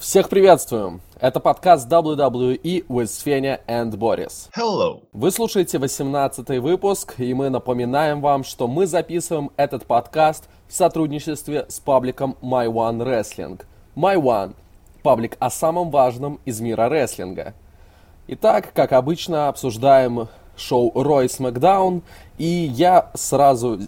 Всех приветствуем! Это подкаст WWE with Svenja and Boris. Hello! Вы слушаете 18 выпуск, и мы напоминаем вам, что мы записываем этот подкаст в сотрудничестве с пабликом My One Wrestling. My One – паблик о самом важном из мира рестлинга. Итак, как обычно, обсуждаем шоу Roy SmackDown, и я сразу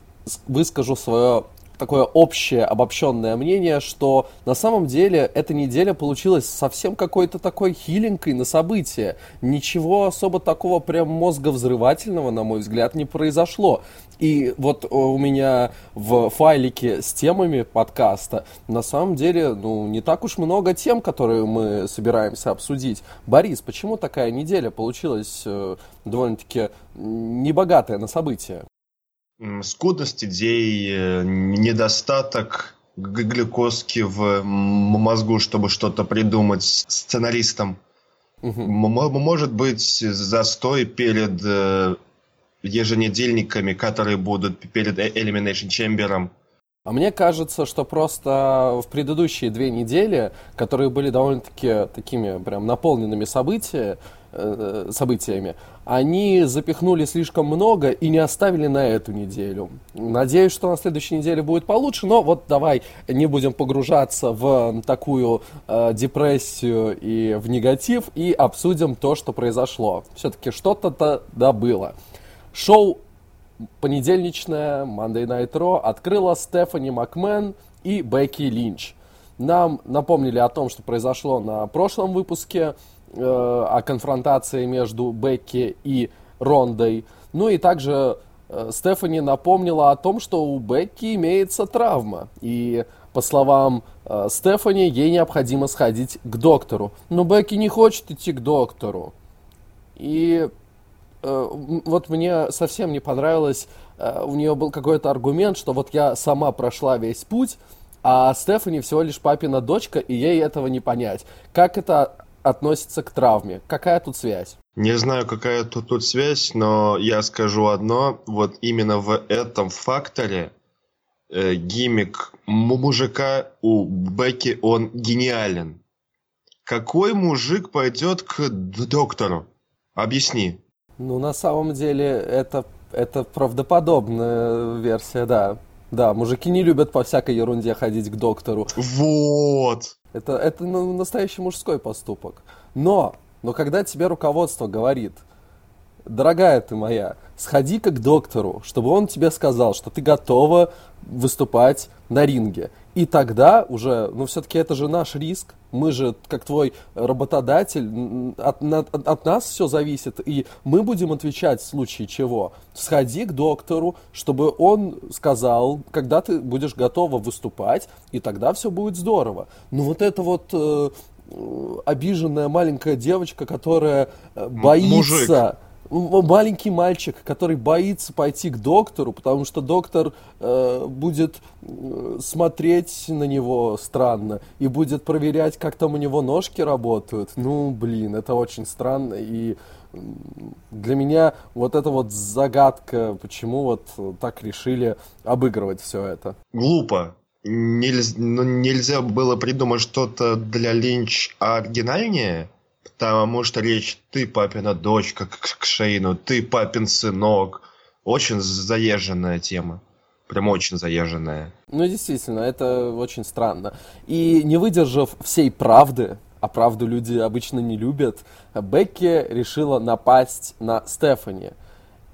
выскажу свое такое общее обобщенное мнение, что на самом деле эта неделя получилась совсем какой-то такой хиленькой на события. Ничего особо такого прям мозговзрывательного, на мой взгляд, не произошло. И вот у меня в файлике с темами подкаста на самом деле ну, не так уж много тем, которые мы собираемся обсудить. Борис, почему такая неделя получилась э, довольно-таки небогатая на события? Скудность идей, э, недостаток глюкозки в мозгу, чтобы что-то придумать сценаристам. Угу. Может быть, застой перед э, еженедельниками, которые будут перед э, Elimination Chamber. А мне кажется, что просто в предыдущие две недели, которые были довольно-таки такими прям наполненными события, э, событиями, они запихнули слишком много и не оставили на эту неделю. Надеюсь, что на следующей неделе будет получше, но вот давай не будем погружаться в такую э, депрессию и в негатив и обсудим то, что произошло. Все-таки что-то-то да было. Шоу понедельничное Monday Night Raw открыла Стефани Макмен и Бекки Линч. Нам напомнили о том, что произошло на прошлом выпуске о конфронтации между Бекки и Рондой. Ну и также э, Стефани напомнила о том, что у Бекки имеется травма. И по словам э, Стефани, ей необходимо сходить к доктору. Но Бекки не хочет идти к доктору. И э, вот мне совсем не понравилось, э, у нее был какой-то аргумент, что вот я сама прошла весь путь, а Стефани всего лишь папина дочка, и ей этого не понять. Как это относится к травме? Какая тут связь? Не знаю, какая тут, тут связь, но я скажу одно. Вот именно в этом факторе э, гиммик мужика у Бекки, он гениален. Какой мужик пойдет к доктору? Объясни. Ну, на самом деле, это, это правдоподобная версия, да. Да, мужики не любят по всякой ерунде ходить к доктору. Вот. Это, это ну, настоящий мужской поступок. Но, но когда тебе руководство говорит, дорогая ты моя, сходи-ка к доктору, чтобы он тебе сказал, что ты готова выступать на ринге. И тогда уже, ну все-таки это же наш риск, мы же, как твой работодатель, от, от, от нас все зависит, и мы будем отвечать в случае чего. Сходи к доктору, чтобы он сказал, когда ты будешь готова выступать, и тогда все будет здорово. Ну вот это вот э, обиженная маленькая девочка, которая э, боится... Мужик маленький мальчик, который боится пойти к доктору, потому что доктор э, будет смотреть на него странно и будет проверять, как там у него ножки работают. Ну, блин, это очень странно. И для меня вот эта вот загадка, почему вот так решили обыгрывать все это. Глупо. Нельзя, ну, нельзя было придумать что-то для Линч оригинальнее? Потому что речь ты папина дочка к, к Шейну, ты папин сынок. Очень заезженная тема. Прям очень заезженная. Ну, действительно, это очень странно. И не выдержав всей правды, а правду люди обычно не любят, Бекки решила напасть на Стефани.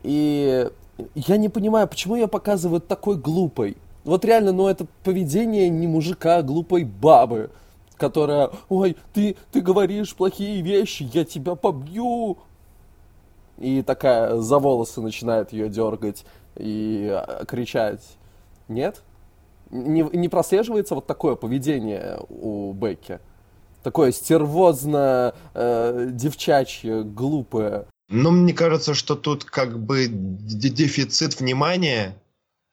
И я не понимаю, почему ее показывают такой глупой. Вот реально, ну это поведение не мужика, а глупой бабы которая, ой, ты, ты говоришь плохие вещи, я тебя побью. И такая за волосы начинает ее дергать и а, кричать. Нет? Не, не прослеживается вот такое поведение у Бекки? Такое стервозно, э, девчачье, глупое. Ну, мне кажется, что тут как бы дефицит внимания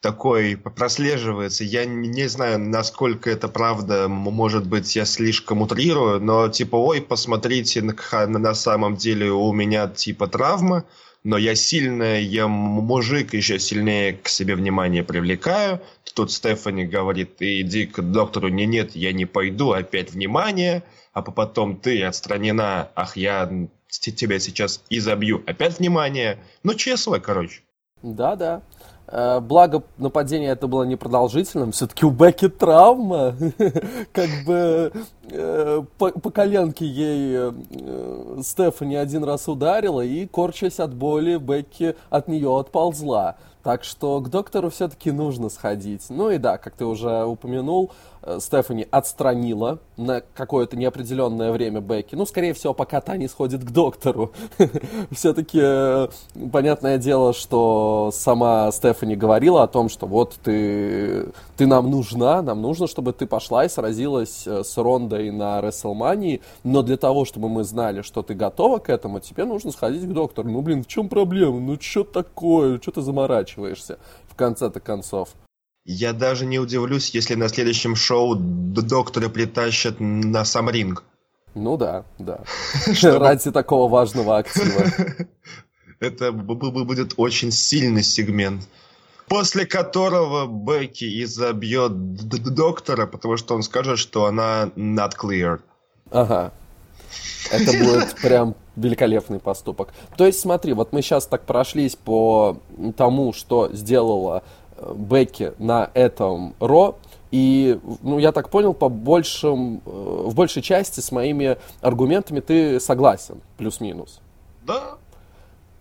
такой прослеживается. Я не знаю, насколько это правда, может быть, я слишком утрирую, но типа, ой, посмотрите, на, самом деле у меня типа травма, но я сильная, я мужик, еще сильнее к себе внимание привлекаю. тут Стефани говорит, иди к доктору, не, нет, я не пойду, опять внимание, а потом ты отстранена, ах, я тебя сейчас изобью, опять внимание. Ну, честно, короче. Да-да. Э, благо, нападение это было непродолжительным. Все-таки у Бекки травма. Как бы э, по, коленке ей э, Стефани один раз ударила, и, корчась от боли, Бекки от нее отползла. Так что к доктору все-таки нужно сходить. Ну и да, как ты уже упомянул, Стефани отстранила на какое-то неопределенное время Бекки. Ну, скорее всего, пока та не сходит к доктору. Все-таки э, понятное дело, что сама Стефани говорила о том, что вот ты, ты нам нужна, нам нужно, чтобы ты пошла и сразилась э, с Рондой на Рестлмании, но для того, чтобы мы знали, что ты готова к этому, тебе нужно сходить к доктору. Ну, блин, в чем проблема? Ну, что такое? Что ты заморачиваешься в конце-то концов? Я даже не удивлюсь, если на следующем шоу доктора притащат на сам ринг. Ну да, да. Ради такого важного актива. Это будет очень сильный сегмент. После которого Бекки изобьет доктора, потому что он скажет, что она not clear. Ага. Это будет прям великолепный поступок. То есть, смотри, вот мы сейчас так прошлись по тому, что сделала Бекки на этом Ро. И, ну, я так понял, по большим, э, в большей части с моими аргументами ты согласен, плюс-минус. Да.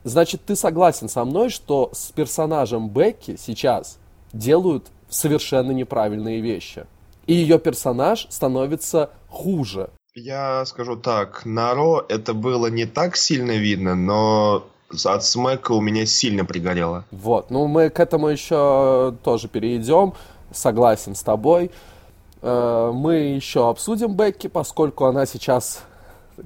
Значит, ты согласен со мной, что с персонажем Бекки сейчас делают совершенно неправильные вещи. И ее персонаж становится хуже. Я скажу так, на Ро это было не так сильно видно, но от смека у меня сильно пригорело. Вот, ну мы к этому еще тоже перейдем, согласен с тобой. Э, мы еще обсудим Бекки, поскольку она сейчас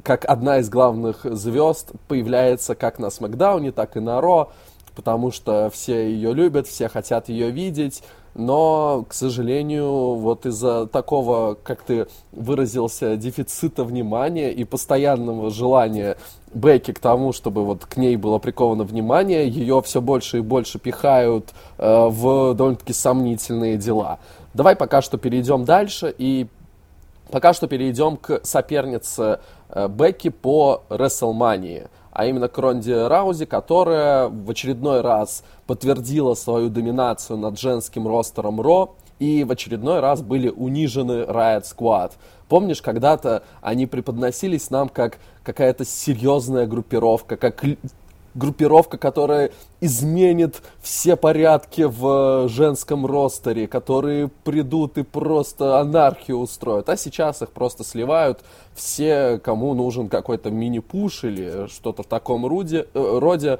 как одна из главных звезд появляется как на Смакдауне, так и на Ро, потому что все ее любят, все хотят ее видеть но, к сожалению, вот из-за такого, как ты выразился, дефицита внимания и постоянного желания Бекки к тому, чтобы вот к ней было приковано внимание, ее все больше и больше пихают э, в довольно-таки сомнительные дела. Давай пока что перейдем дальше и пока что перейдем к сопернице э, Бекки по Рестлмании а именно к Ронде Раузи, которая в очередной раз подтвердила свою доминацию над женским ростером Ро, и в очередной раз были унижены Riot Squad. Помнишь, когда-то они преподносились нам как какая-то серьезная группировка, как группировка, которая изменит все порядки в женском ростере, которые придут и просто анархию устроят. А сейчас их просто сливают все, кому нужен какой-то мини-пуш или что-то в таком роде. Э, роде.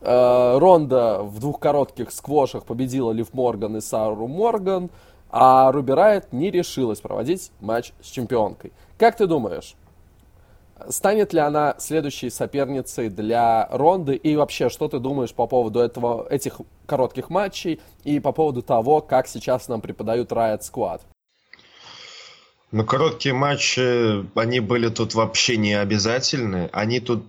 Э, Ронда в двух коротких сквошах победила Лив Морган и Сару Морган, а Руби Райт не решилась проводить матч с чемпионкой. Как ты думаешь, Станет ли она следующей соперницей для Ронды? И вообще, что ты думаешь по поводу этого, этих коротких матчей и по поводу того, как сейчас нам преподают Riot Squad? Ну, короткие матчи, они были тут вообще не обязательны. Они тут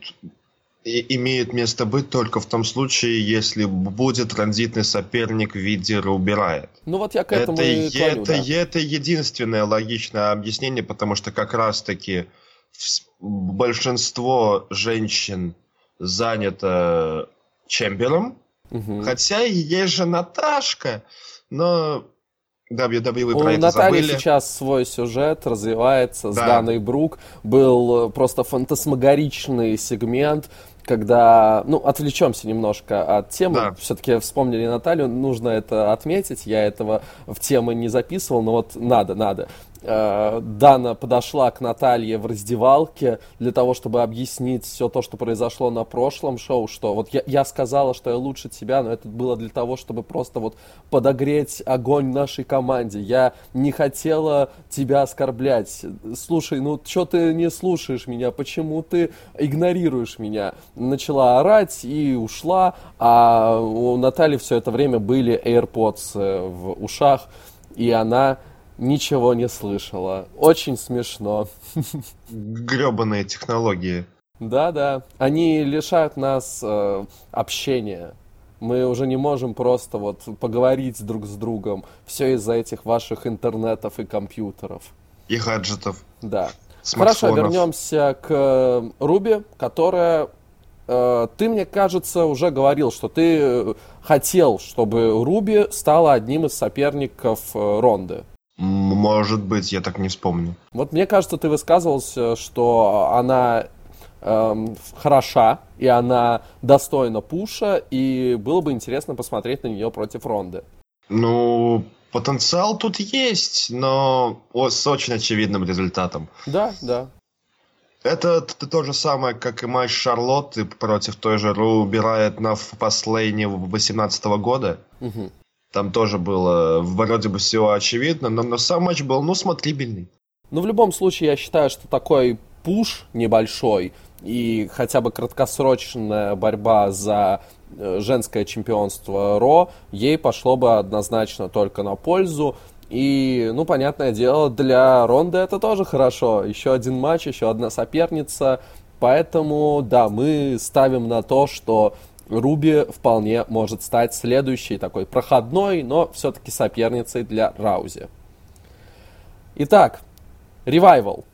и имеют место быть только в том случае, если будет транзитный соперник в виде убирает. Ну вот я к этому это, и клоню, это, да. это единственное логичное объяснение, потому что как раз-таки большинство женщин занято чемпионом, угу. хотя есть же Наташка, но WWE про У это Натальи забыли. сейчас свой сюжет развивается да. с Даной Брук. Был просто фантасмагоричный сегмент, когда, ну, отвлечемся немножко от темы, да. все-таки вспомнили Наталью, нужно это отметить, я этого в темы не записывал, но вот надо, надо. Э, Дана подошла к Наталье в раздевалке для того, чтобы объяснить все то, что произошло на прошлом шоу, что вот я, я сказала, что я лучше тебя, но это было для того, чтобы просто вот подогреть огонь нашей команде. Я не хотела тебя оскорблять. Слушай, ну что ты не слушаешь меня? Почему ты игнорируешь меня? Начала орать и ушла, а у Натальи все это время были AirPods э, в ушах, и она ничего не слышала. Очень смешно. Гребаные технологии. Да-да. Они лишают нас э, общения. Мы уже не можем просто вот поговорить друг с другом. Все из-за этих ваших интернетов и компьютеров. И гаджетов. Да. Хорошо, вернемся к э, Руби, которая... Э, ты, мне кажется, уже говорил, что ты э, хотел, чтобы Руби стала одним из соперников Ронды. Может быть, я так не вспомню. Вот мне кажется, ты высказывался, что она эм, хороша, и она достойна пуша, и было бы интересно посмотреть на нее против Ронды. Ну, потенциал тут есть, но с очень очевидным результатом. Да, да. Это то же самое, как и матч Шарлотты против той же Руби Райт в последнее 18 года. Угу. Там тоже было вроде бы все очевидно, но, но сам матч был, ну, смотрибельный. Ну, в любом случае, я считаю, что такой пуш небольшой и хотя бы краткосрочная борьба за э, женское чемпионство Ро, ей пошло бы однозначно только на пользу. И, ну, понятное дело, для Ронды это тоже хорошо. Еще один матч, еще одна соперница. Поэтому, да, мы ставим на то, что Руби вполне может стать следующей такой проходной, но все-таки соперницей для Раузи. Итак, Ревайвал.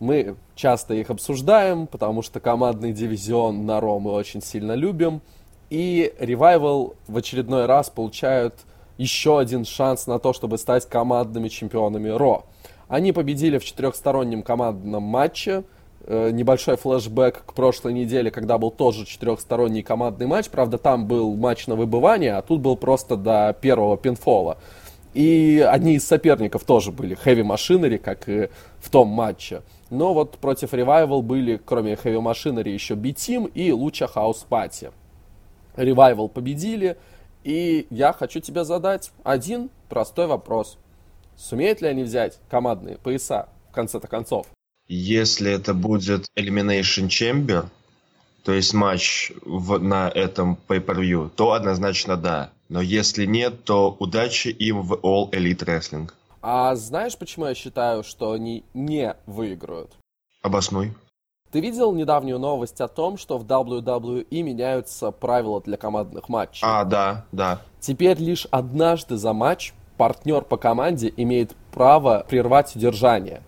Мы часто их обсуждаем, потому что командный дивизион на Ро мы очень сильно любим. И Ревайвал в очередной раз получают еще один шанс на то, чтобы стать командными чемпионами Ро. Они победили в четырехстороннем командном матче – небольшой флешбэк к прошлой неделе, когда был тоже четырехсторонний командный матч. Правда, там был матч на выбывание, а тут был просто до первого пинфола. И одни из соперников тоже были Heavy Machinery, как и в том матче. Но вот против Revival были, кроме Heavy Machinery, еще B-Team и Луча House Party. Revival победили, и я хочу тебе задать один простой вопрос. Сумеют ли они взять командные пояса в конце-то концов? Если это будет Elimination Chamber, то есть матч в, на этом pay-per-view, то однозначно да. Но если нет, то удачи им в All Elite Wrestling. А знаешь, почему я считаю, что они не выиграют? Обоснуй. Ты видел недавнюю новость о том, что в WWE меняются правила для командных матчей? А, да, да. Теперь лишь однажды за матч партнер по команде имеет право прервать удержание.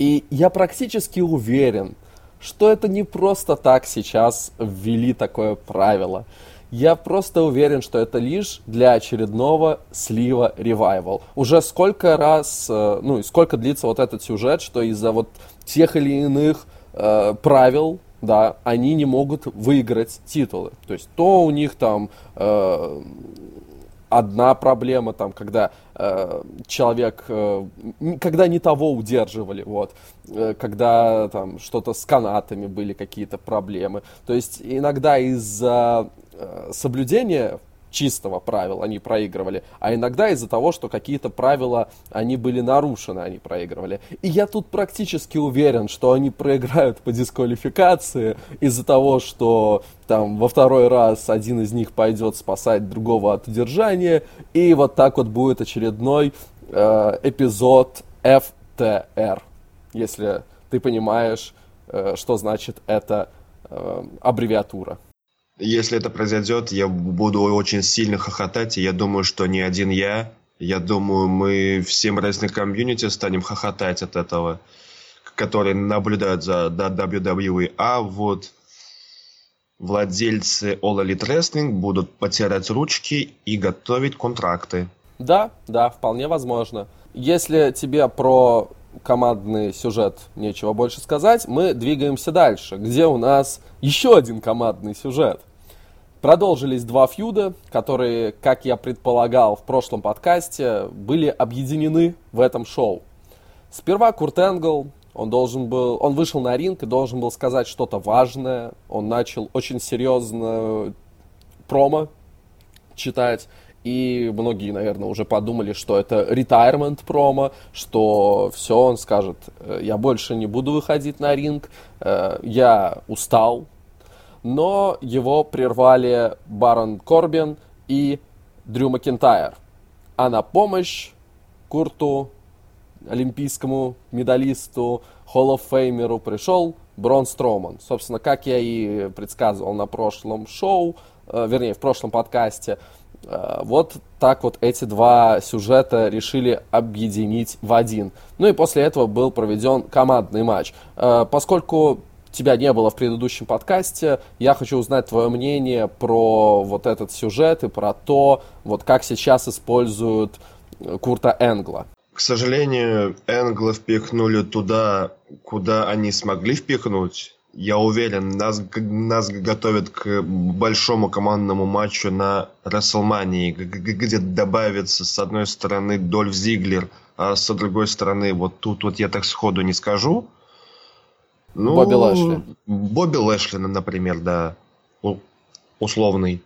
И я практически уверен, что это не просто так сейчас ввели такое правило. Я просто уверен, что это лишь для очередного слива ревайвал. Уже сколько раз, э, ну и сколько длится вот этот сюжет, что из-за вот тех или иных э, правил, да, они не могут выиграть титулы. То есть то у них там э, одна проблема, там, когда э, человек, э, когда не того удерживали, вот, э, когда там что-то с канатами были какие-то проблемы. То есть иногда из-за э, соблюдения чистого правила они проигрывали, а иногда из-за того, что какие-то правила, они были нарушены, они проигрывали. И я тут практически уверен, что они проиграют по дисквалификации из-за того, что там во второй раз один из них пойдет спасать другого от удержания, и вот так вот будет очередной э, эпизод FTR, если ты понимаешь, э, что значит эта э, аббревиатура. Если это произойдет, я буду очень сильно хохотать, и я думаю, что не один я, я думаю, мы всем рестлинг комьюнити станем хохотать от этого, которые наблюдают за WWE. А вот владельцы All Elite Wrestling будут потирать ручки и готовить контракты. Да, да, вполне возможно. Если тебе про командный сюжет нечего больше сказать, мы двигаемся дальше, где у нас еще один командный сюжет. Продолжились два фьюда, которые, как я предполагал в прошлом подкасте, были объединены в этом шоу. Сперва Курт Энгл, он должен был, он вышел на ринг и должен был сказать что-то важное. Он начал очень серьезно промо читать. И многие, наверное, уже подумали, что это retirement промо, что все, он скажет, «Э, я больше не буду выходить на ринг, э, я устал, но его прервали Барон Корбин и Дрю Макентайр. А на помощь Курту, олимпийскому медалисту, Famerу пришел Брон Строуман. Собственно, как я и предсказывал на прошлом шоу, э, вернее, в прошлом подкасте. Э, вот так вот эти два сюжета решили объединить в один. Ну и после этого был проведен командный матч. Э, поскольку тебя не было в предыдущем подкасте, я хочу узнать твое мнение про вот этот сюжет и про то, вот как сейчас используют Курта Энгла. К сожалению, Энгла впихнули туда, куда они смогли впихнуть. Я уверен, нас, нас готовят к большому командному матчу на Расселмании, где добавится с одной стороны Дольф Зиглер, а с другой стороны, вот тут вот я так сходу не скажу. Ну, Бобби Лэшли. Бобби Лэшли, например, да, условный.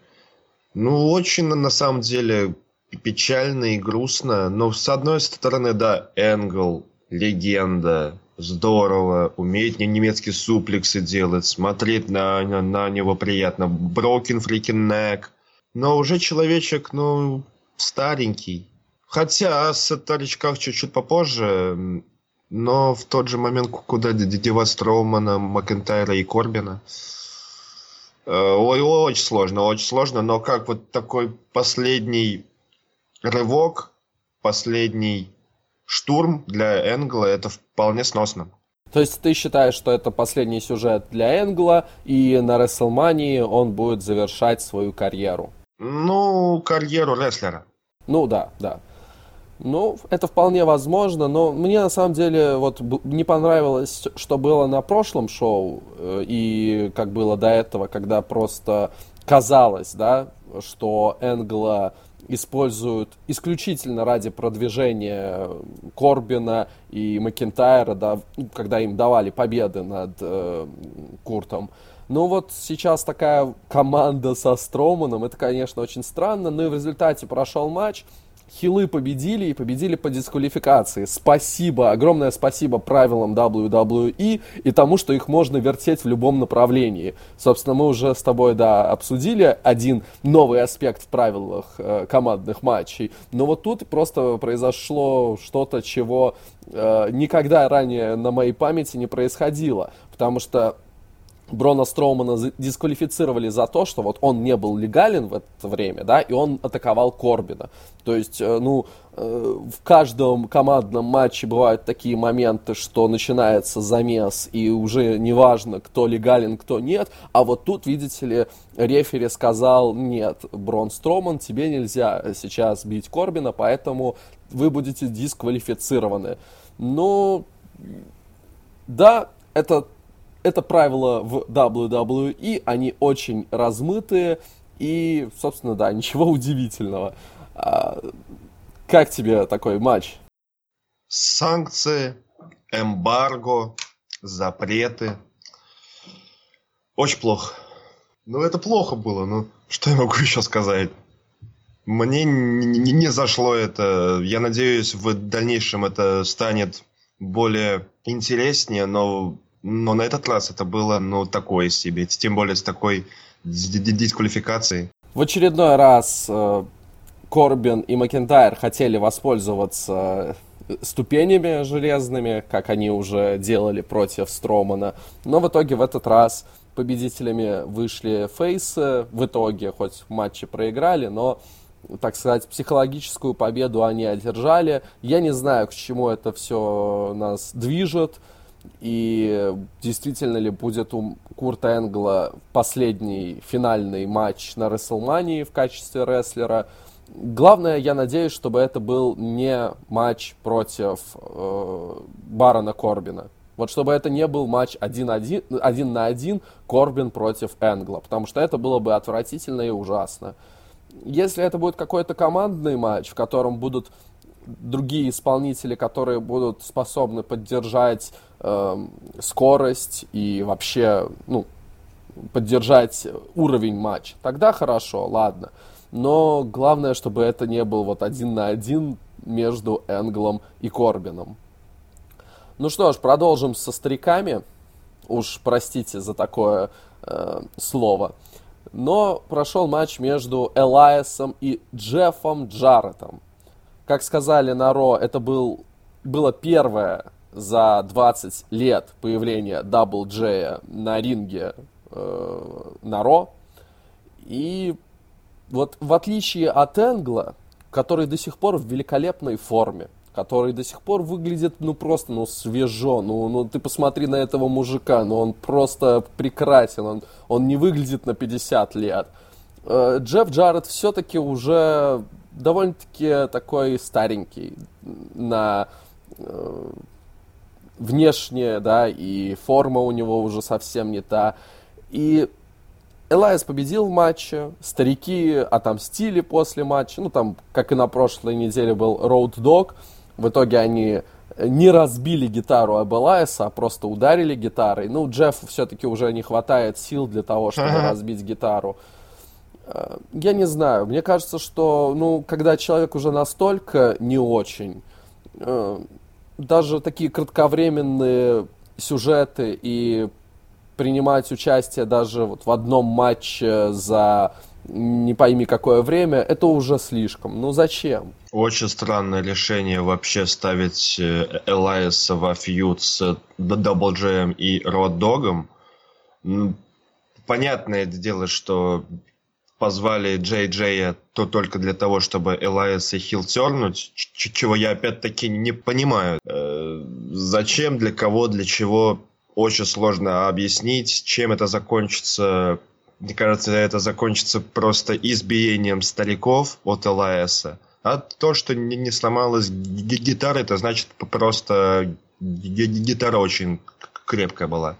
Ну, очень на самом деле печально и грустно, но с одной стороны, да, Энгл, легенда, здорово, умеет немецкие суплексы делать, смотреть на, на, на него приятно. Broken freaking neck. Но уже человечек, ну, старенький. Хотя о старичках чуть-чуть попозже, но в тот же момент, куда девать Строумана, Макентайра и Корбина, э, Ой, очень сложно, очень сложно, но как вот такой последний рывок, последний штурм для Энгла это вполне сносно. То есть ты считаешь, что это последний сюжет для Энгла, и на Рестлмании он будет завершать свою карьеру? Ну, карьеру рестлера. Ну да, да. Ну, это вполне возможно, но мне на самом деле вот не понравилось, что было на прошлом шоу э, и как было до этого, когда просто казалось, да, что Энгла используют исключительно ради продвижения Корбина и Макентайра, да, когда им давали победы над э, Куртом. Ну вот сейчас такая команда со Строманом, это, конечно, очень странно, но и в результате прошел матч, Хилы победили и победили по дисквалификации. Спасибо, огромное спасибо правилам WWE и тому, что их можно вертеть в любом направлении. Собственно, мы уже с тобой, да, обсудили один новый аспект в правилах э, командных матчей. Но вот тут просто произошло что-то, чего э, никогда ранее на моей памяти не происходило. Потому что Брона Строумана дисквалифицировали за то, что вот он не был легален в это время, да, и он атаковал Корбина. То есть, э, ну, э, в каждом командном матче бывают такие моменты, что начинается замес, и уже не важно, кто легален, кто нет, а вот тут, видите ли, рефери сказал, нет, Брон Строман, тебе нельзя сейчас бить Корбина, поэтому вы будете дисквалифицированы. Ну, да, это это правила в WWE, они очень размытые, и, собственно, да, ничего удивительного. А, как тебе такой матч? Санкции, эмбарго, запреты. Очень плохо. Ну, это плохо было, ну, что я могу еще сказать? Мне не, не зашло это. Я надеюсь, в дальнейшем это станет более интереснее, но но на этот раз это было, ну, такое себе. Тем более с такой дисквалификацией. В очередной раз э, Корбин и Макентайр хотели воспользоваться э, ступенями железными, как они уже делали против Стромана. Но в итоге в этот раз победителями вышли Фейсы. В итоге, хоть в матче проиграли, но, так сказать, психологическую победу они одержали. Я не знаю, к чему это все нас движет. И действительно ли будет у Курта Энгла последний финальный матч на Рестлмании в качестве рестлера. Главное, я надеюсь, чтобы это был не матч против э, Барона Корбина. Вот чтобы это не был матч один, один, один на один Корбин против Энгла, потому что это было бы отвратительно и ужасно. Если это будет какой-то командный матч, в котором будут другие исполнители, которые будут способны поддержать э, скорость и вообще, ну, поддержать уровень матча, тогда хорошо, ладно. Но главное, чтобы это не был вот один на один между Энглом и Корбином. Ну что ж, продолжим со стариками. Уж простите за такое э, слово. Но прошел матч между Элайасом и Джеффом Джарретом. Как сказали на Raw, это был, было первое за 20 лет появления Double J на ринге э, на Raw. И вот в отличие от Энгла, который до сих пор в великолепной форме, который до сих пор выглядит, ну, просто, ну, свежо. Ну, ну ты посмотри на этого мужика, ну, он просто прекрасен, он, он не выглядит на 50 лет. Э, Джефф Джаред все-таки уже довольно-таки такой старенький на э, внешне, да, и форма у него уже совсем не та. И Элайс победил в матче, старики отомстили после матча, ну там, как и на прошлой неделе был Road Dog, в итоге они не разбили гитару об Элайса, а просто ударили гитарой. Ну, Джеффу все-таки уже не хватает сил для того, чтобы разбить гитару. Э, я не знаю, мне кажется, что, ну, когда человек уже настолько не очень, э, даже такие кратковременные сюжеты и принимать участие даже вот в одном матче за не пойми какое время, это уже слишком. Ну зачем? Очень странное решение вообще ставить э, Элайса во фьюд с Дабл Джеем и Род Догом. Понятное дело, что позвали Джей Джея то только для того, чтобы Элайса хил тернуть, чего я опять-таки не понимаю. Э, зачем, для кого, для чего, очень сложно объяснить, чем это закончится. Мне кажется, это закончится просто избиением стариков от Элайса. А то, что не, не сломалась гитара, это значит просто гитара очень крепкая была.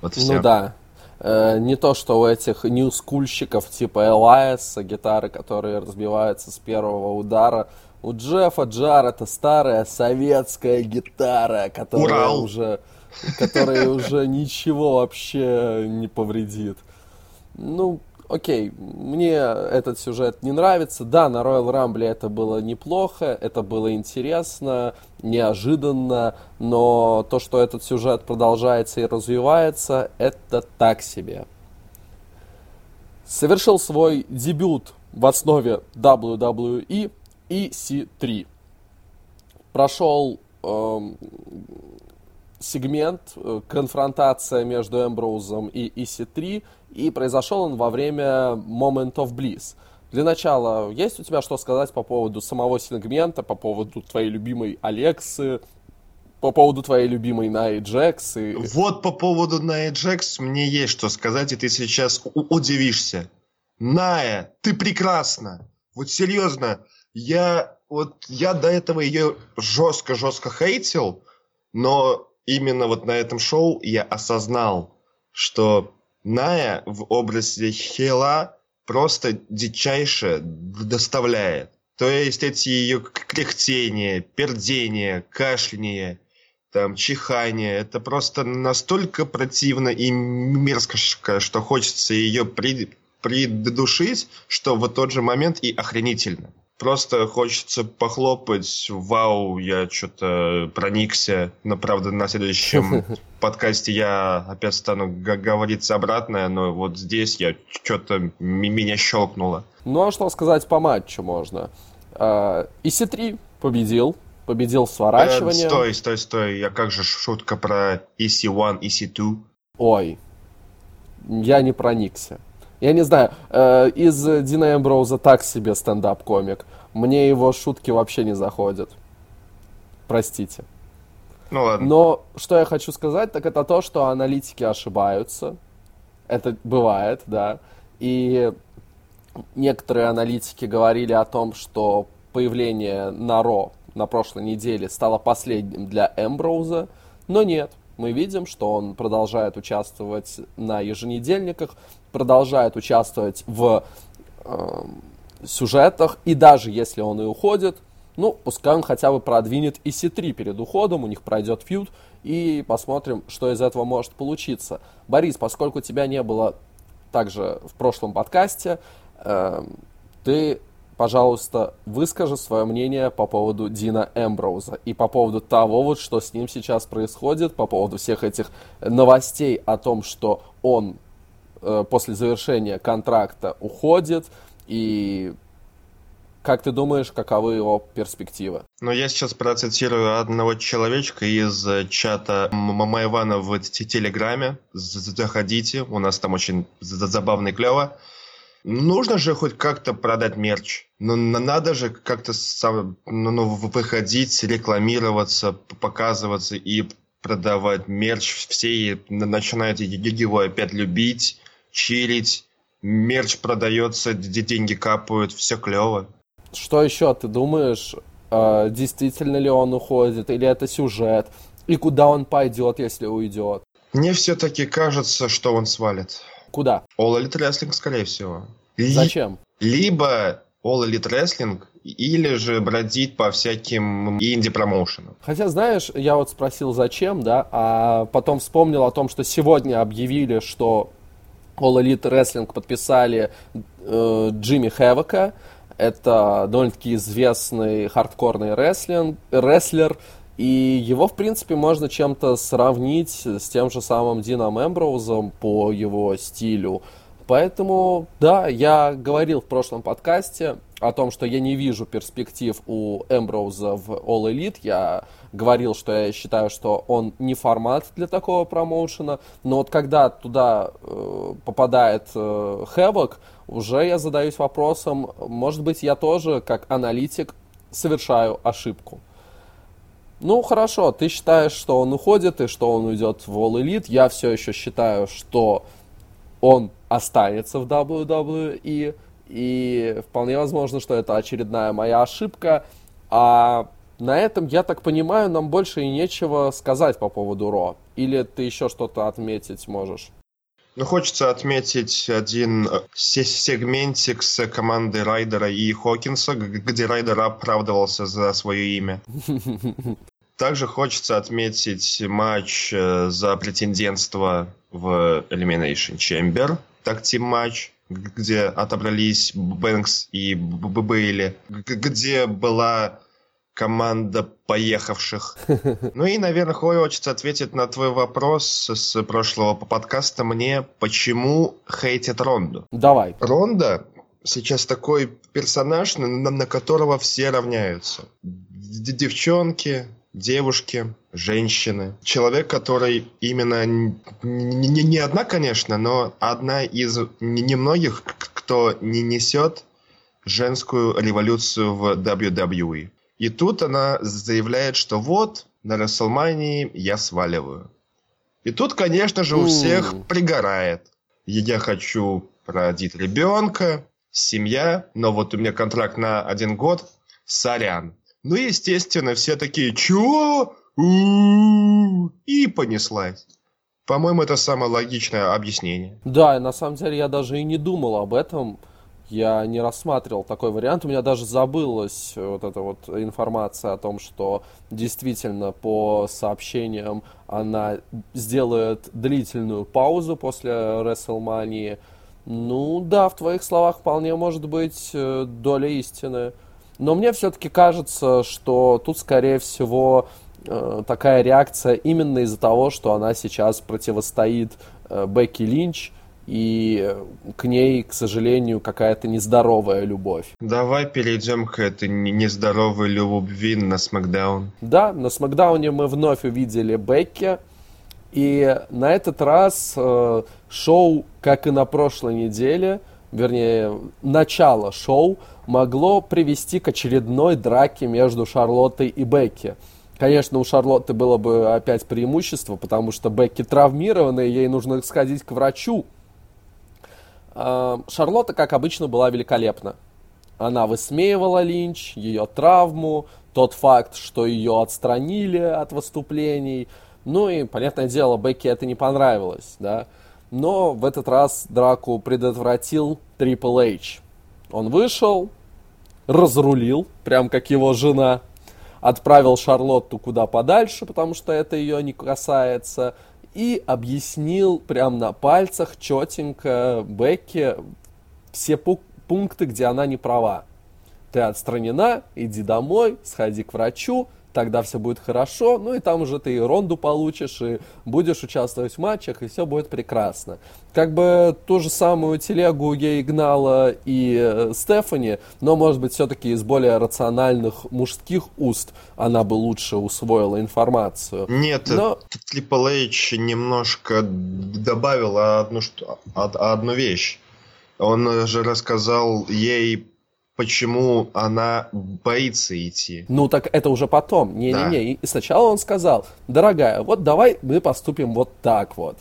Вот ну да, Э, не то, что у этих ньюскульщиков типа Элайса гитары, которые разбиваются с первого удара. У Джеффа Джар это старая советская гитара, которая Урал. уже которая уже ничего вообще не повредит. Ну, окей, мне этот сюжет не нравится. Да, на Royal Rumble это было неплохо, это было интересно, неожиданно, но то, что этот сюжет продолжается и развивается, это так себе. Совершил свой дебют в основе WWE EC3. Прошел эм, сегмент, э, конфронтация между Эмброузом и EC3, и произошел он во время Moment of Bliss. Для начала, есть у тебя что сказать по поводу самого сегмента, по поводу твоей любимой Алексы, по поводу твоей любимой Найи Джекс? И... Вот по поводу Найи Джекс мне есть что сказать, и ты сейчас удивишься. Ная, ты прекрасна! Вот серьезно, я вот я до этого ее жестко-жестко хейтил, но именно вот на этом шоу я осознал, что Ная в образе Хела просто дичайше доставляет. То есть эти ее кряхтения, пердения, кашляния, там, чихание, это просто настолько противно и мерзко, что хочется ее придушить, что в тот же момент и охренительно. Просто хочется похлопать. Вау, я что-то проникся. Но, правда, на следующем подкасте я опять стану говорить обратное, но вот здесь я что-то меня щелкнуло. Ну, а что сказать по матчу можно? А, ИС-3 победил. Победил сворачивание. Э, стой, стой, стой. Я как же шутка про EC1, EC2? Ой, я не проникся. Я не знаю, э, из Дина Эмброуза так себе стендап-комик. Мне его шутки вообще не заходят. Простите. Ну ладно. Но что я хочу сказать, так это то, что аналитики ошибаются. Это бывает, да. И некоторые аналитики говорили о том, что появление на Ро на прошлой неделе стало последним для Эмброуза, но нет. Мы видим, что он продолжает участвовать на еженедельниках, продолжает участвовать в э, сюжетах, и даже если он и уходит, ну, пускай он хотя бы продвинет и C3 перед уходом, у них пройдет фьюд, и посмотрим, что из этого может получиться. Борис, поскольку тебя не было также в прошлом подкасте, э, ты, пожалуйста, выскажи свое мнение по поводу Дина Эмброуза и по поводу того, вот, что с ним сейчас происходит, по поводу всех этих новостей о том, что он после завершения контракта уходит, и как ты думаешь, каковы его перспективы? Ну, я сейчас процитирую одного человечка из чата Мамаевана в Телеграме. Заходите, у нас там очень забавно и клево. Нужно же хоть как-то продать мерч. Но надо же как-то сам, ну, ну выходить, рекламироваться, показываться и продавать мерч. Все начинают его опять любить, чилить. Мерч продается, деньги капают, все клево. Что еще ты думаешь? А, действительно ли он уходит, или это сюжет? И куда он пойдет, если уйдет? Мне все-таки кажется, что он свалит. Куда? All Elite Wrestling, скорее всего. Зачем? Либо All Elite Wrestling, или же бродить по всяким инди-промоушенам. Хотя, знаешь, я вот спросил, зачем, да, а потом вспомнил о том, что сегодня объявили, что All Elite Wrestling подписали э, Джимми Хэвока. Это довольно-таки известный хардкорный рестлинг, рестлер, и его, в принципе, можно чем-то сравнить с тем же самым Дином Эмброузом по его стилю. Поэтому, да, я говорил в прошлом подкасте о том, что я не вижу перспектив у Эмброуза в All Elite. Я говорил, что я считаю, что он не формат для такого промоушена. Но вот когда туда э, попадает э, уже я задаюсь вопросом, может быть, я тоже, как аналитик, совершаю ошибку. Ну, хорошо, ты считаешь, что он уходит и что он уйдет в All Elite. Я все еще считаю, что он останется в WWE. И вполне возможно, что это очередная моя ошибка. А на этом, я так понимаю, нам больше и нечего сказать по поводу Ро. Или ты еще что-то отметить можешь? Ну, хочется отметить один э, сегментик с командой Райдера и Хокинса, где Райдер оправдывался за свое имя. Также хочется отметить матч э, за претендентство в Elimination Chamber, так тим матч, где отобрались Бэнкс и Бейли, где была команда поехавших. Ну и, наверное, хочется ответить на твой вопрос с прошлого подкаста мне, почему хейтят Ронду. Давай. Ронда сейчас такой персонаж, на, на которого все равняются. Девчонки, девушки, женщины. Человек, который именно не, не, не одна, конечно, но одна из немногих, кто не несет женскую революцию в WWE. И тут она заявляет, что вот, на Расселмании я сваливаю. И тут, конечно же, у всех пригорает. Я хочу родить ребенка, семья, но вот у меня контракт на один год, сорян. Ну, естественно, все такие, чего? И понеслась. По-моему, это самое логичное объяснение. Да, на самом деле я даже и не думал об этом. Я не рассматривал такой вариант. У меня даже забылась вот эта вот информация о том, что действительно по сообщениям она сделает длительную паузу после WrestleMania. Ну да, в твоих словах вполне может быть э, доля истины. Но мне все-таки кажется, что тут, скорее всего, э, такая реакция именно из-за того, что она сейчас противостоит э, Бекки Линч, и к ней, к сожалению, какая-то нездоровая любовь. Давай перейдем к этой нездоровой любви на Смакдаун. Да, на Смакдауне мы вновь увидели Бекки, и на этот раз э, шоу, как и на прошлой неделе, вернее, начало шоу могло привести к очередной драке между Шарлоттой и Бекки. Конечно, у Шарлотты было бы опять преимущество, потому что Бекки травмирована, и ей нужно сходить к врачу. А, Шарлотта, как обычно, была великолепна. Она высмеивала Линч, ее травму, тот факт, что ее отстранили от выступлений. Ну и, понятное дело, Бекки это не понравилось, да. Но в этот раз драку предотвратил Трипл Эйч. Он вышел, разрулил, прям как его жена, отправил Шарлотту куда подальше, потому что это ее не касается, и объяснил прям на пальцах четенько Бекке все пункты, где она не права. Ты отстранена, иди домой, сходи к врачу, тогда все будет хорошо, ну и там уже ты и ронду получишь, и будешь участвовать в матчах, и все будет прекрасно. Как бы ту же самую телегу ей гнала и э, Стефани, но, может быть, все-таки из более рациональных мужских уст она бы лучше усвоила информацию. Нет, но... Triple H немножко добавила одну, одну вещь. Он же рассказал ей, почему она боится идти. Ну так это уже потом. Не-не-не. И сначала он сказал, дорогая, вот давай мы поступим вот так вот.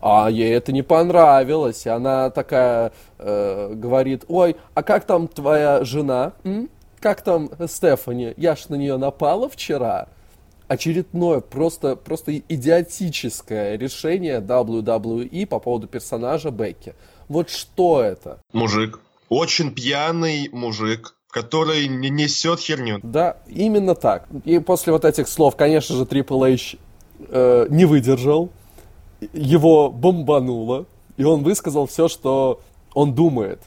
А ей это не понравилось. И она такая э, говорит, ой, а как там твоя жена? М? Как там Стефани? Я ж на нее напала вчера очередное просто, просто идиотическое решение WWE по поводу персонажа Бекки. Вот что это? Мужик. Очень пьяный мужик, который не несет херню. Да, именно так. И после вот этих слов, конечно же, Triple H э, не выдержал, его бомбануло, и он высказал все, что он думает.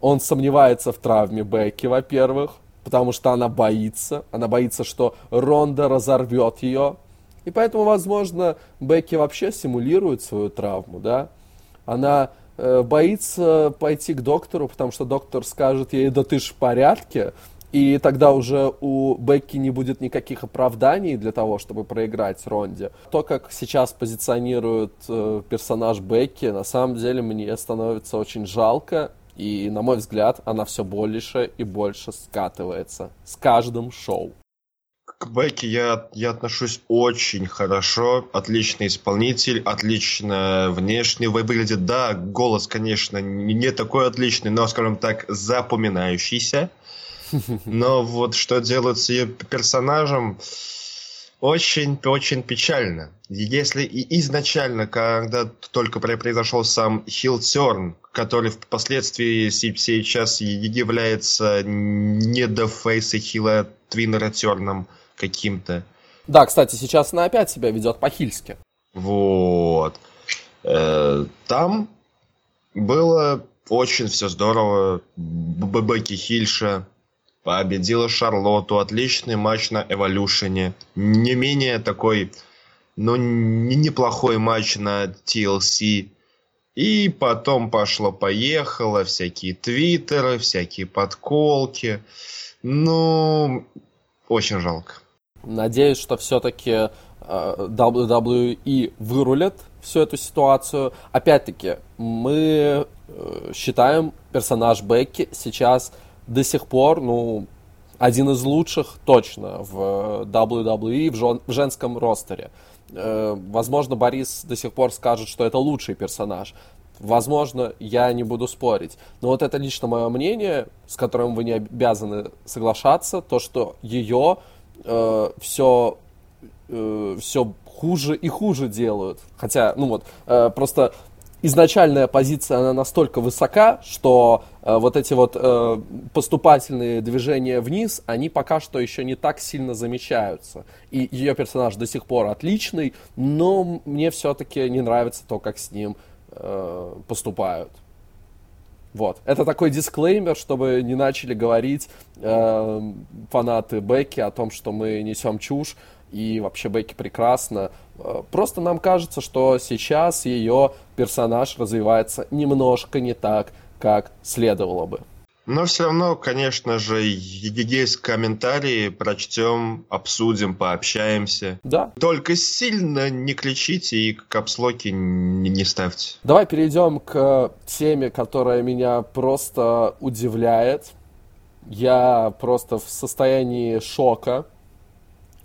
Он сомневается в травме Бекки, во-первых потому что она боится, она боится, что Ронда разорвет ее, и поэтому, возможно, Бекки вообще симулирует свою травму, да, она боится пойти к доктору, потому что доктор скажет ей, да ты ж в порядке, и тогда уже у Бекки не будет никаких оправданий для того, чтобы проиграть Ронде. То, как сейчас позиционирует э, персонаж Бекки, на самом деле мне становится очень жалко. И, на мой взгляд, она все больше и больше скатывается с каждым шоу. К Бекке я, я отношусь очень хорошо. Отличный исполнитель, отлично внешне выглядит. Да, голос, конечно, не такой отличный, но, скажем так, запоминающийся. Но вот что делают с ее персонажем, очень-очень печально. Если и изначально, когда только произошел сам Хилтерн, который впоследствии сейчас является не до фейса Хила Твиннера Терном каким-то. Да, кстати, сейчас она опять себя ведет по-хильски. Вот. Э, там было очень все здорово. Бэки Хильша, победила Шарлоту. Отличный матч на Эволюшене. Не менее такой, но не неплохой матч на TLC. И потом пошло-поехало, всякие твиттеры, всякие подколки. Ну, очень жалко. Надеюсь, что все-таки э, WWE вырулят всю эту ситуацию. Опять-таки, мы э, считаем персонаж Бекки сейчас до сих пор, ну, один из лучших точно в WWE, в, жен, в женском ростере. Э, возможно, Борис до сих пор скажет, что это лучший персонаж. Возможно, я не буду спорить. Но вот это лично мое мнение, с которым вы не обязаны соглашаться, то, что ее э, все, э, все хуже и хуже делают. Хотя, ну вот, э, просто изначальная позиция, она настолько высока, что э, вот эти вот э, поступательные движения вниз, они пока что еще не так сильно замечаются. И ее персонаж до сих пор отличный, но мне все-таки не нравится то, как с ним э, поступают. Вот. Это такой дисклеймер, чтобы не начали говорить э, фанаты Бекки о том, что мы несем чушь, и вообще Бекки прекрасно. Э, просто нам кажется, что сейчас ее персонаж развивается немножко не так, как следовало бы. Но все равно, конечно же, есть комментарии, прочтем, обсудим, пообщаемся. Да. Только сильно не кричите и капслоки не ставьте. Давай перейдем к теме, которая меня просто удивляет. Я просто в состоянии шока,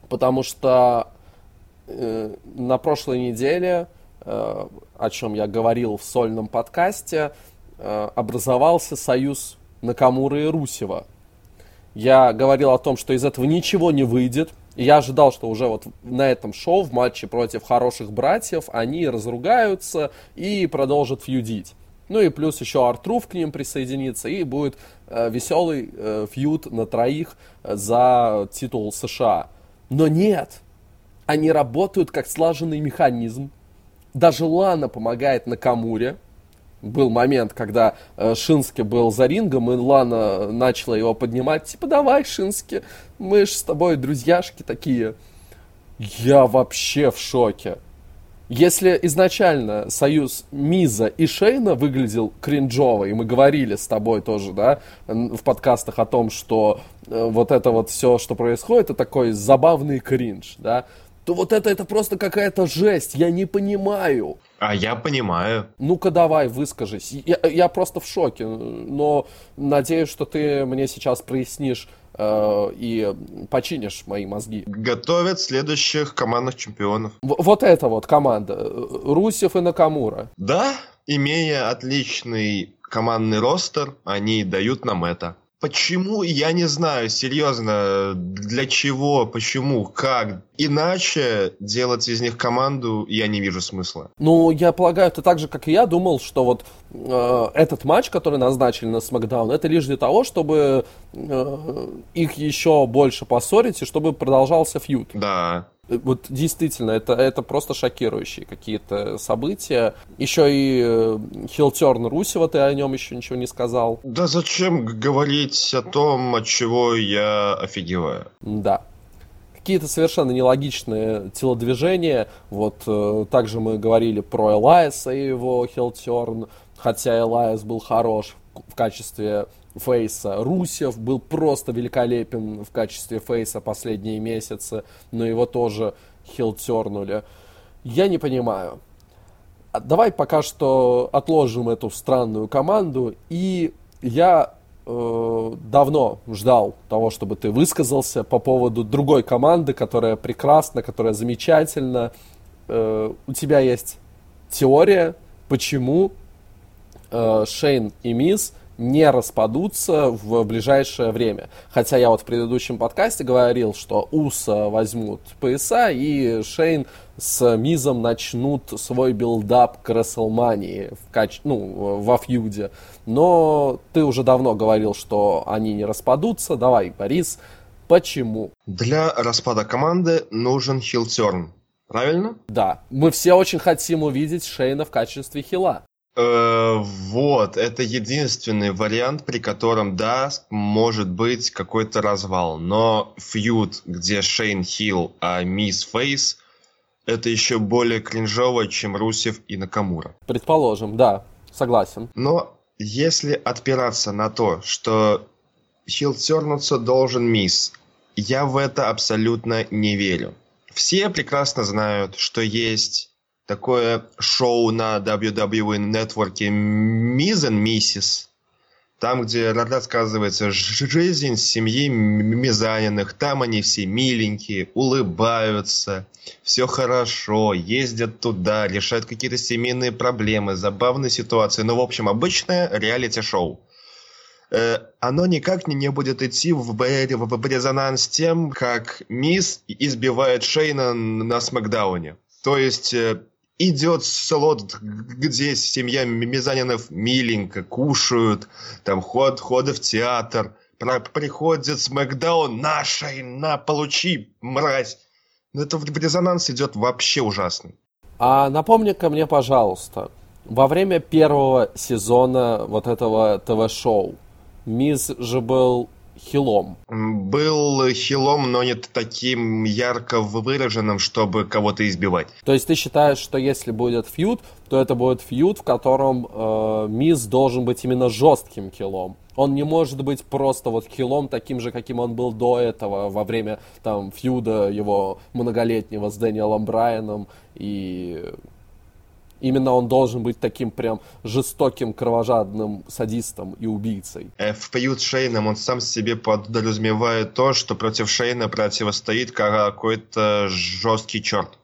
потому что э, на прошлой неделе, э, о чем я говорил в сольном подкасте, э, образовался союз Накамура и Русева. Я говорил о том, что из этого ничего не выйдет. И я ожидал, что уже вот на этом шоу, в матче против хороших братьев, они разругаются и продолжат фьюдить. Ну и плюс еще Артруф к ним присоединится, и будет э, веселый э, фьюд на троих за титул США. Но нет, они работают как слаженный механизм. Даже Лана помогает Накамуре, был момент, когда э, Шински был за рингом, и Лана начала его поднимать, типа, давай, Шински, мы же с тобой друзьяшки такие. Я вообще в шоке. Если изначально союз Миза и Шейна выглядел кринжово, и мы говорили с тобой тоже, да, в подкастах о том, что э, вот это вот все, что происходит, это такой забавный кринж, да, то вот это, это просто какая-то жесть, я не понимаю. А я понимаю. Ну-ка давай, выскажись. Я, я просто в шоке, но надеюсь, что ты мне сейчас прояснишь э, и починишь мои мозги. Готовят следующих командных чемпионов. В, вот эта вот команда. Русев и Накамура. Да, имея отличный командный ростер, они дают нам это. Почему, я не знаю, серьезно, для чего, почему, как. Иначе делать из них команду я не вижу смысла. Ну, я полагаю, ты так же, как и я, думал, что вот э, этот матч, который назначили на SmackDown, это лишь для того, чтобы э, их еще больше поссорить и чтобы продолжался фьюд. Да. Вот действительно, это, это просто шокирующие какие-то события. Еще и э, Хилтерн Русева, ты о нем еще ничего не сказал. Да зачем говорить о том, от чего я офигеваю? Да. Какие-то совершенно нелогичные телодвижения. Вот э, также мы говорили про Элайса и его Хилтерн, хотя Элайс был хорош в качестве Фейса. Русев был просто великолепен в качестве Фейса последние месяцы, но его тоже хилтернули. Я не понимаю. А давай пока что отложим эту странную команду. И я э, давно ждал того, чтобы ты высказался по поводу другой команды, которая прекрасна, которая замечательна. Э, у тебя есть теория, почему э, Шейн и Мисс не распадутся в ближайшее время. Хотя я вот в предыдущем подкасте говорил, что Уса возьмут пояса, и Шейн с Мизом начнут свой build-up к Рестлмании в кач... ну, во feud е. Но ты уже давно говорил, что они не распадутся. Давай, Борис, почему? Для распада команды нужен heel turn. Правильно? Да. Мы все очень хотим увидеть Шейна в качестве heel а. Э, вот, это единственный вариант, при котором, да, может быть какой-то развал. Но feud, где Шейн heel, а Миз face, это еще более кринжово, чем Русев и Накамура. Предположим, да, согласен. Но если отпираться на то, что Хилл тернуться должен Мисс, я в это абсолютно не верю. Все прекрасно знают, что есть такое шоу на WWE Network «Миз Миссис», там, где рассказывается жизнь семьи Мизаниных. Там они все миленькие, улыбаются, все хорошо, ездят туда, решают какие-то семейные проблемы, забавные ситуации. Ну, в общем, обычное реалити-шоу. Э, оно никак не будет идти в, в резонанс с тем, как Мисс избивает Шейна на Смакдауне. То есть э, идет слот, где семья Мизанинов миленько кушают, там ход, ходы в театр, про, приходит Смакдаун, нашей, на, получи, мразь. Но это в резонанс идет вообще ужасно. А напомни-ка мне, пожалуйста, во время первого сезона вот этого ТВ-шоу Миз же был хилом. Был хилом, но не таким ярко выраженным, чтобы кого-то избивать. То есть ты считаешь, что если будет фьюд, то это будет фьюд, в котором э, Миз должен быть именно жестким хилом. Он не может быть просто вот хилом таким же, каким он был до этого, во время там фьюда его многолетнего с Дэниелом Брайаном и Именно он должен быть таким прям жестоким, кровожадным садистом и убийцей. Э, в приют Шейном он сам себе подразумевает то, что против Шейна противостоит какой-то жесткий черт.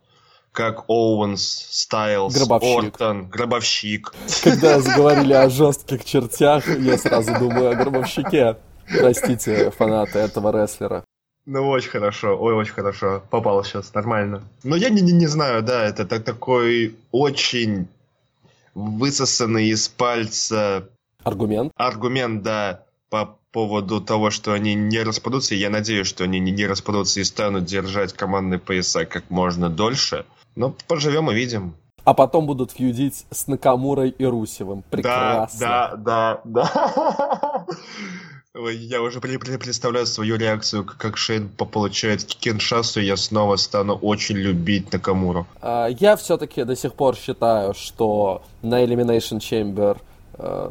Как Оуэнс, Стайлз, гробовщик. Ортон, гробовщик. Когда заговорили о жестких чертях, я сразу думаю о гробовщике. Простите, фанаты этого рестлера. Ну, очень хорошо, ой, очень хорошо. Попал сейчас, нормально. Но я не, не, не знаю, да, это так, такой очень высосанный из пальца... Аргумент? Аргумент, да, по поводу того, что они не распадутся. Я надеюсь, что они не, не распадутся и станут держать командные пояса как можно дольше. Но поживем и видим. А потом будут фьюдить с Накамурой и Русевым. Прекрасно. Да, да, да, да. Я уже представляю свою реакцию, как Шейн получает Киншасу, и я снова стану очень любить Накамуру. А, я все-таки до сих пор считаю, что на Elimination Chamber э,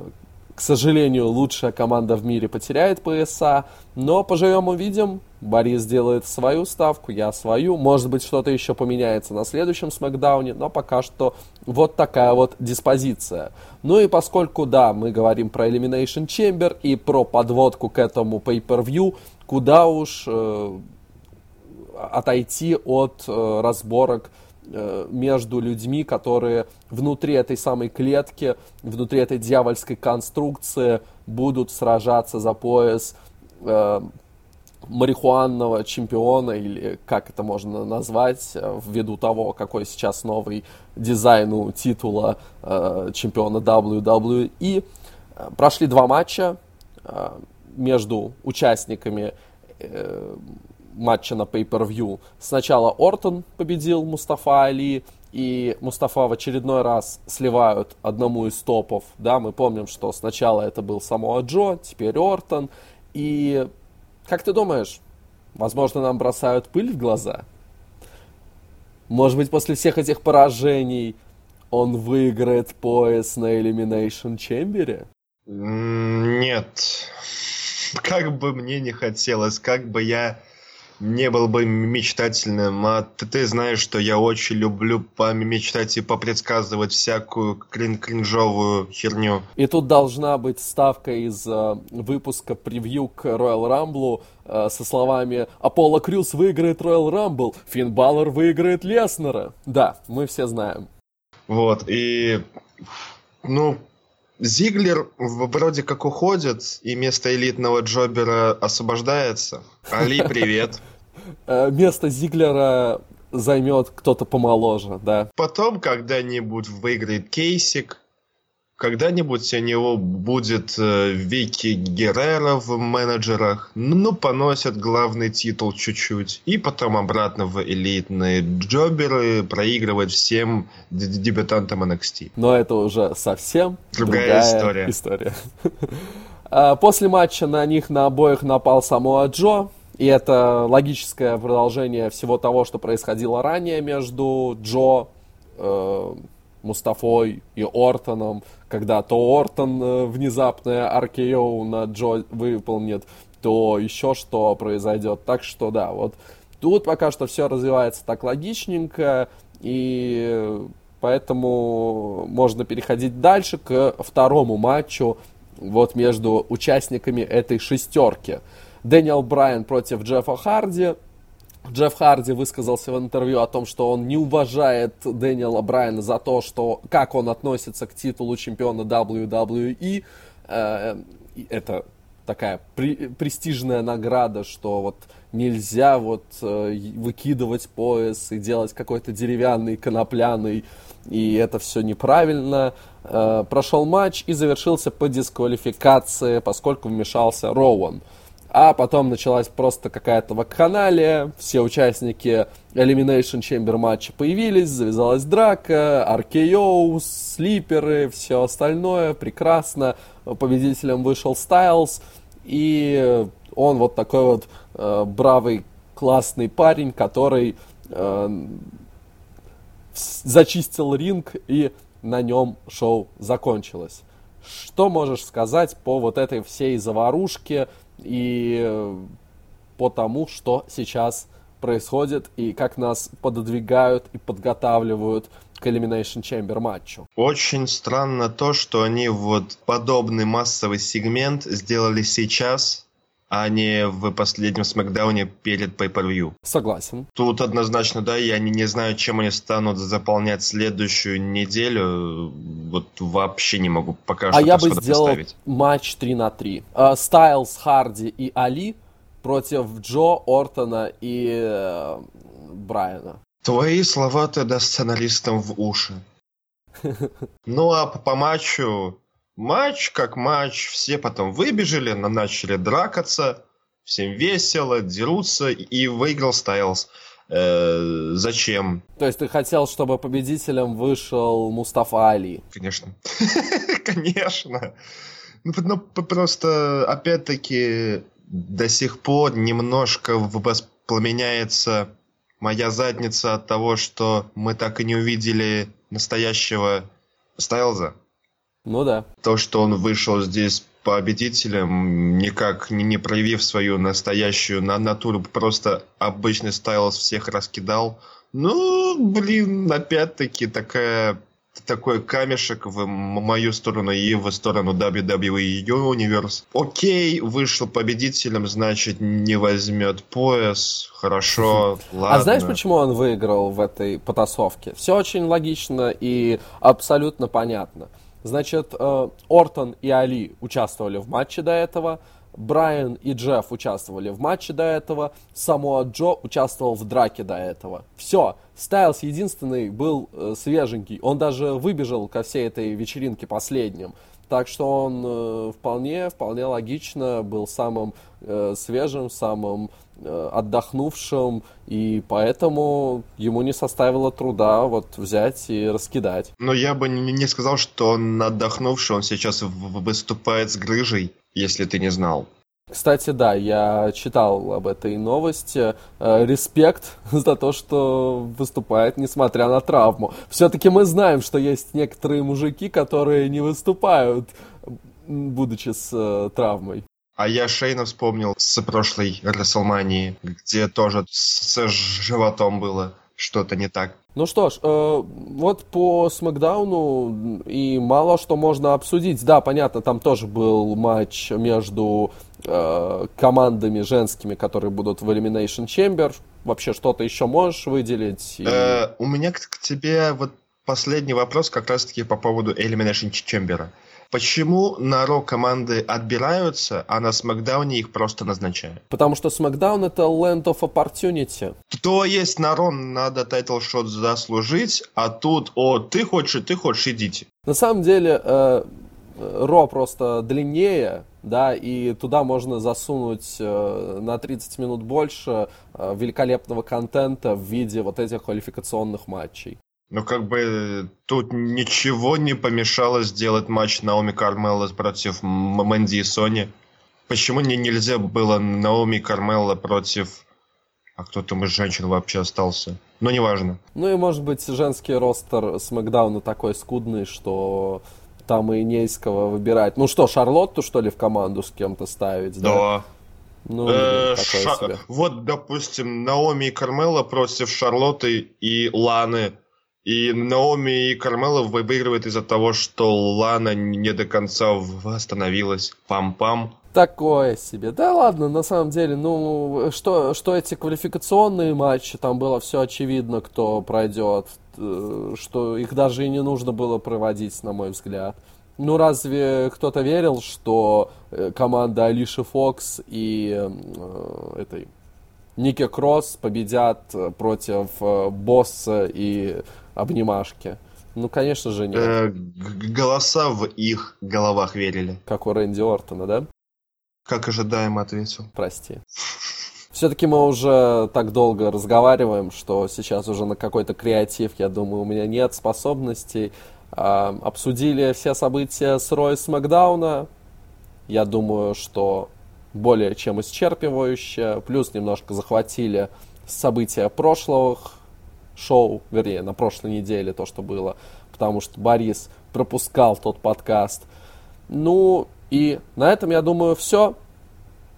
к сожалению, лучшая команда в мире потеряет пояса, но поживем увидим. Борис делает свою ставку, я свою. Может быть, что-то еще поменяется на следующем смакдауне, но пока что вот такая вот диспозиция. Ну и поскольку, да, мы говорим про Elimination Chamber и про подводку к этому pay-per-view, куда уж э, отойти от э, разборок между людьми, которые внутри этой самой клетки, внутри этой дьявольской конструкции будут сражаться за пояс э, марихуанного чемпиона, или как это можно назвать, э, ввиду того, какой сейчас новый дизайн у титула э, чемпиона WWE. Прошли два матча э, между участниками э, матча на Pay-Per-View. Сначала Ортон победил Мустафа Али, и Мустафа в очередной раз сливают одному из топов. Да, мы помним, что сначала это был Самоа Джо, теперь Ортон. И как ты думаешь, возможно, нам бросают пыль в глаза? Может быть, после всех этих поражений он выиграет пояс на Elimination Chamber? Нет. Как бы мне не хотелось, как бы я не был бы мечтательным. А ты, ты знаешь, что я очень люблю помечтать и попредсказывать всякую крин кринжовую херню. И тут должна быть ставка из э, выпуска превью к Royal Rumble э, со словами «Аполло Крюс выиграет Royal Rumble, Финн Баллар выиграет Леснера». Да, мы все знаем. Вот, и... Ну, Зиглер вроде как уходит, и место элитного джобера освобождается. Али, привет. Э, место Зиглера займет кто-то помоложе, да. Потом когда-нибудь выиграет Кейсик, когда-нибудь у него будет э, Вики Геррера в менеджерах, ну, поносят главный титул чуть-чуть, и потом обратно в элитные джоберы проигрывать всем дебютантам NXT. Но это уже совсем другая, другая история. история. А, после матча на них на обоих напал Самоа Джо, и это логическое продолжение всего того, что происходило ранее между Джо, э, Мустафой и Ортоном, когда то Ортон э, внезапное RKO на Джо выполнит, то еще что произойдет. Так что да, вот тут пока что все развивается так логичненько, и поэтому можно переходить дальше к второму матчу вот между участниками этой шестерки. Дэниел Брайан против Джеффа Харди. Джефф Харди высказался в интервью о том, что он не уважает Дэниела Брайана за то, что как он относится к титулу чемпиона WWE. Э, это такая при, престижная награда, что вот нельзя вот э, выкидывать пояс и делать какой-то деревянный, конопляный, и это все неправильно. Э, прошел матч и завершился по дисквалификации, поскольку вмешался Роуан. А потом началась просто какая-то вакханалия, все участники Elimination Chamber матча появились, завязалась драка, RKO, слиперы, все остальное, прекрасно. Победителем вышел Стайлз, и он вот такой вот э, бравый, классный парень, который э, зачистил ринг, и на нем шоу закончилось. Что можешь сказать по вот этой всей заварушке, и э, по тому, что сейчас происходит и как нас пододвигают и подготавливают к Elimination Chamber матчу. Очень странно то, что они вот подобный массовый сегмент сделали сейчас, а не в последнем смакдауне перед Pay-Per-View. Согласен. Тут однозначно, да, я не, не знаю, чем они станут заполнять следующую неделю. Вот вообще не могу пока а что А я бы сделал матч 3 на 3. Стайлз, Харди и Али против Джо, Ортона и э, Брайана. Твои слова тогда сценаристам в уши. Ну а по, по матчу Матч как матч, все потом выбежали, начали дракаться, всем весело, дерутся, и выиграл Стайлз. Э, зачем? То есть ты хотел, чтобы победителем вышел Мустафа Али? Конечно. Конечно. Ну, ну, просто, опять-таки, до сих пор немножко воспламеняется моя задница от того, что мы так и не увидели настоящего Стайлза. Ну да. То, что он вышел здесь победителем, никак не проявив свою настоящую на натуру, просто обычный стайлс всех раскидал. Ну, блин, опять-таки такая такой камешек в мою сторону и в сторону WWE Universe. Окей, вышел победителем, значит, не возьмет пояс. Хорошо, ладно. А знаешь, почему он выиграл в этой потасовке? Все очень логично и абсолютно понятно. Значит, э, Ортон и Али участвовали в матче до этого, Брайан и Джефф участвовали в матче до этого, Самуа Джо участвовал в драке до этого. Все, Стайлс единственный был э, свеженький, он даже выбежал ко всей этой вечеринке последним. Так что он э, вполне, вполне логично был самым свежим, самым отдохнувшим, и поэтому ему не составило труда вот взять и раскидать. Но я бы не, не сказал, что он отдохнувший, он сейчас выступает с грыжей, если ты не знал. Кстати, да, я читал об этой новости. Э, респект за то, что выступает, несмотря на травму. Все-таки мы знаем, что есть некоторые мужики, которые не выступают, будучи с э, травмой. А я Шейна вспомнил с прошлой Расселмании, где тоже с животом было что-то не так. Ну что ж, э, вот по Смакдауну и мало что можно обсудить. Да, понятно, там тоже был матч между э, командами женскими, которые будут в Elimination Chamber. Вообще что-то еще можешь выделить? И... Э, у меня к, к тебе вот последний вопрос как раз-таки по поводу Elimination Chamber. Почему на Raw команды отбираются, а на Смакдауне их просто назначают? Потому что Смакдаун это Land of Opportunity. То есть на Raw надо title shot заслужить, а тут, о, ты хочешь, ты хочешь, идите. На самом деле, э, Raw просто длиннее, да, и туда можно засунуть э, на 30 минут больше э, великолепного контента в виде вот этих квалификационных матчей. Ну, как бы тут ничего не помешало сделать матч Наоми Кармелла против Мэнди и Сони. Почему не нельзя было Наоми Кармелла против... А кто там из женщин вообще остался? Ну, неважно. Ну и, может быть, женский ростер Смакдауна такой скудный, что там и не из кого выбирать. Ну что, Шарлотту, что ли, в команду с кем-то ставить, да? Да. Ну, э, ша... Вот, допустим, Наоми и Кармела против Шарлотты и Ланы и Наоми и Кармела выигрывают из-за того, что Лана не до конца восстановилась. Пам-пам. Такое себе. Да ладно, на самом деле, ну, что, что эти квалификационные матчи, там было все очевидно, кто пройдет, э, что их даже и не нужно было проводить, на мой взгляд. Ну, разве кто-то верил, что э, команда Алиши Фокс и э, этой Ники Кросс победят против э, босса и обнимашки. Ну, конечно же, нет. Э, голоса в их головах верили. Как у Рэнди Ортона, да? Как ожидаемо ответил. Прости. Все-таки мы уже так долго разговариваем, что сейчас уже на какой-то креатив, я думаю, у меня нет способностей. А, обсудили все события с Рой Макдауна. Я думаю, что более чем исчерпывающе. Плюс немножко захватили события прошлых шоу, вернее, на прошлой неделе то, что было, потому что Борис пропускал тот подкаст. Ну, и на этом, я думаю, все.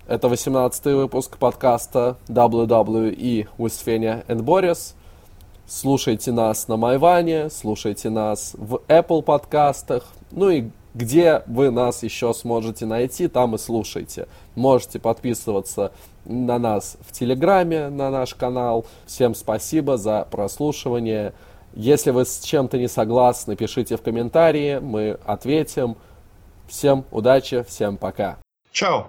Это 18-й выпуск подкаста WWE with Fenia and Boris. Слушайте нас на Майване, слушайте нас в Apple подкастах, ну и где вы нас еще сможете найти, там и слушайте. Можете подписываться на нас в Телеграме, на наш канал. Всем спасибо за прослушивание. Если вы с чем-то не согласны, пишите в комментарии, мы ответим. Всем удачи, всем пока. Чао.